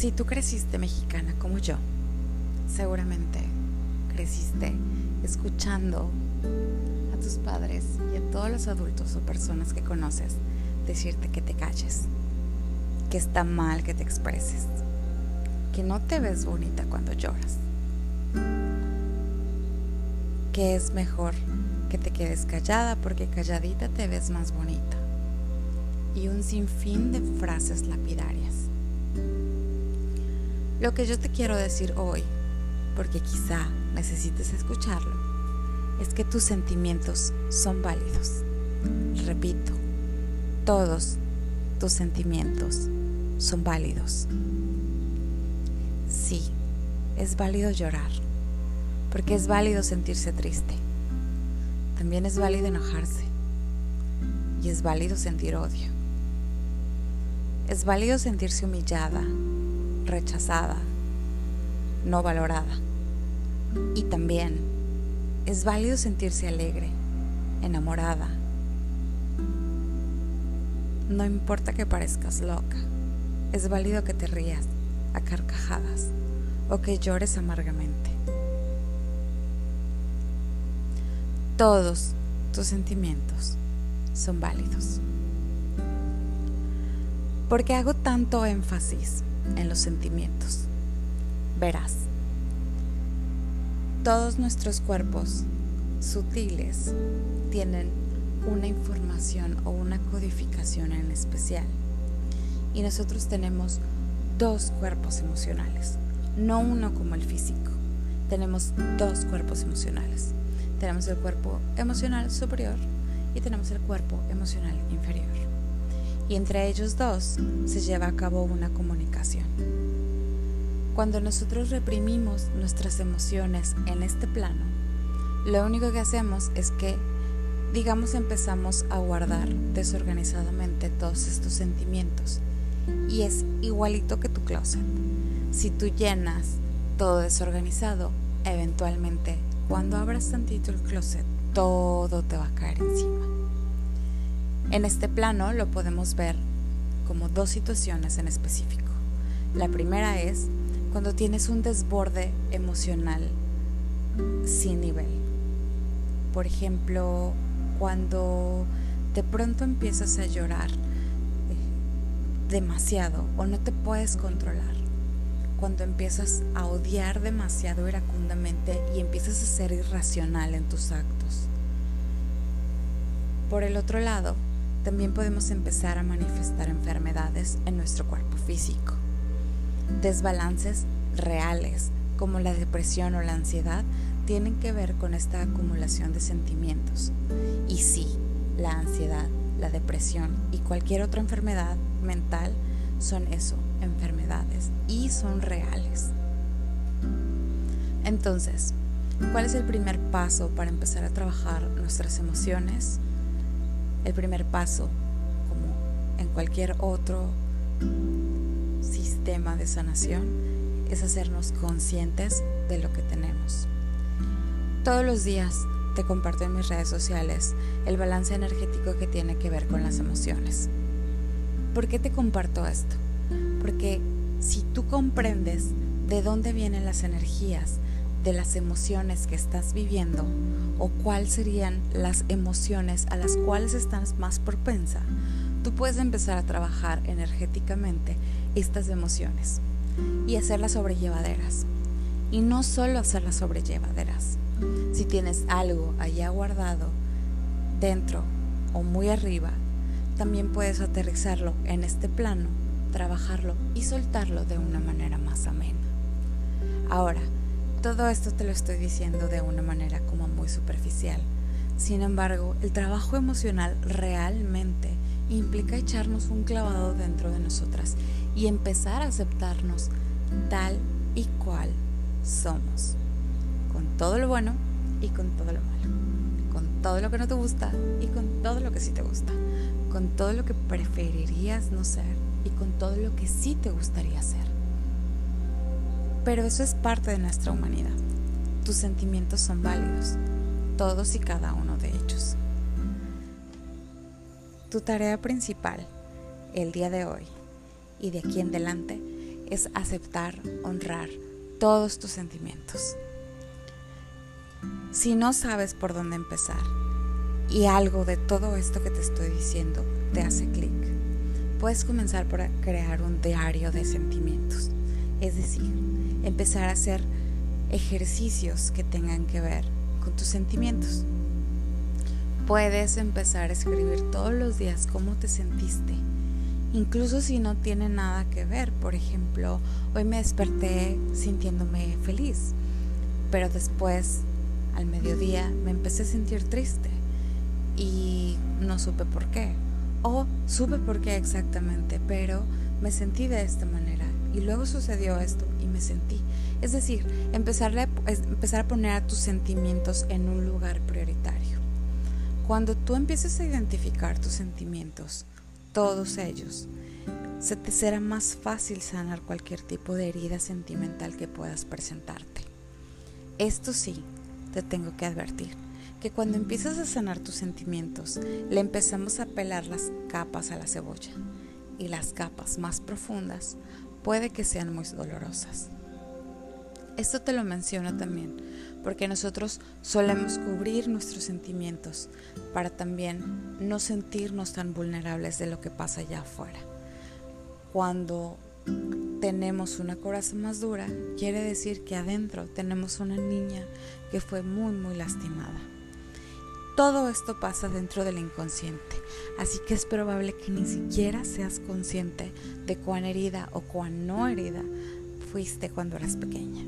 Si tú creciste mexicana como yo, seguramente creciste escuchando a tus padres y a todos los adultos o personas que conoces decirte que te calles, que está mal que te expreses, que no te ves bonita cuando lloras, que es mejor que te quedes callada porque calladita te ves más bonita y un sinfín de frases lapidarias. Lo que yo te quiero decir hoy, porque quizá necesites escucharlo, es que tus sentimientos son válidos. Repito, todos tus sentimientos son válidos. Sí, es válido llorar, porque es válido sentirse triste. También es válido enojarse y es válido sentir odio. Es válido sentirse humillada, rechazada, no valorada. Y también es válido sentirse alegre, enamorada. No importa que parezcas loca, es válido que te rías a carcajadas o que llores amargamente. Todos tus sentimientos son válidos. ¿Por qué hago tanto énfasis en los sentimientos? Verás, todos nuestros cuerpos sutiles tienen una información o una codificación en especial. Y nosotros tenemos dos cuerpos emocionales, no uno como el físico. Tenemos dos cuerpos emocionales. Tenemos el cuerpo emocional superior y tenemos el cuerpo emocional inferior y entre ellos dos se lleva a cabo una comunicación. Cuando nosotros reprimimos nuestras emociones en este plano, lo único que hacemos es que, digamos, empezamos a guardar desorganizadamente todos estos sentimientos. Y es igualito que tu closet. Si tú llenas todo desorganizado, eventualmente, cuando abras tantito el closet, todo te va a caer encima. En este plano lo podemos ver como dos situaciones en específico. La primera es cuando tienes un desborde emocional sin nivel. Por ejemplo, cuando de pronto empiezas a llorar eh, demasiado o no te puedes controlar. Cuando empiezas a odiar demasiado iracundamente y empiezas a ser irracional en tus actos. Por el otro lado, también podemos empezar a manifestar enfermedades en nuestro cuerpo físico. Desbalances reales como la depresión o la ansiedad tienen que ver con esta acumulación de sentimientos. Y sí, la ansiedad, la depresión y cualquier otra enfermedad mental son eso, enfermedades, y son reales. Entonces, ¿cuál es el primer paso para empezar a trabajar nuestras emociones? El primer paso, como en cualquier otro sistema de sanación, es hacernos conscientes de lo que tenemos. Todos los días te comparto en mis redes sociales el balance energético que tiene que ver con las emociones. ¿Por qué te comparto esto? Porque si tú comprendes de dónde vienen las energías de las emociones que estás viviendo o cuáles serían las emociones a las cuales estás más propensa, tú puedes empezar a trabajar energéticamente estas emociones y hacerlas sobrellevaderas. Y no solo hacerlas sobrellevaderas. Si tienes algo allá guardado dentro o muy arriba, también puedes aterrizarlo en este plano, trabajarlo y soltarlo de una manera más amena. Ahora, todo esto te lo estoy diciendo de una manera como muy superficial. Sin embargo, el trabajo emocional realmente implica echarnos un clavado dentro de nosotras y empezar a aceptarnos tal y cual somos, con todo lo bueno y con todo lo malo, con todo lo que no te gusta y con todo lo que sí te gusta, con todo lo que preferirías no ser y con todo lo que sí te gustaría ser. Pero eso es parte de nuestra humanidad. Tus sentimientos son válidos, todos y cada uno de ellos. Tu tarea principal el día de hoy y de aquí en adelante es aceptar, honrar todos tus sentimientos. Si no sabes por dónde empezar y algo de todo esto que te estoy diciendo te hace clic, puedes comenzar por crear un diario de sentimientos. Es decir, empezar a hacer ejercicios que tengan que ver con tus sentimientos. Puedes empezar a escribir todos los días cómo te sentiste, incluso si no tiene nada que ver. Por ejemplo, hoy me desperté sintiéndome feliz, pero después, al mediodía, me empecé a sentir triste y no supe por qué. O supe por qué exactamente, pero me sentí de esta manera y luego sucedió esto y me sentí. Es decir, empezar a, empezar a poner a tus sentimientos en un lugar prioritario. Cuando tú empieces a identificar tus sentimientos, todos ellos, se te será más fácil sanar cualquier tipo de herida sentimental que puedas presentarte. Esto sí, te tengo que advertir que cuando empiezas a sanar tus sentimientos, le empezamos a pelar las capas a la cebolla y las capas más profundas puede que sean muy dolorosas. Esto te lo menciono también porque nosotros solemos cubrir nuestros sentimientos para también no sentirnos tan vulnerables de lo que pasa allá afuera. Cuando tenemos una coraza más dura, quiere decir que adentro tenemos una niña que fue muy, muy lastimada. Todo esto pasa dentro del inconsciente, así que es probable que ni siquiera seas consciente de cuán herida o cuán no herida fuiste cuando eras pequeña.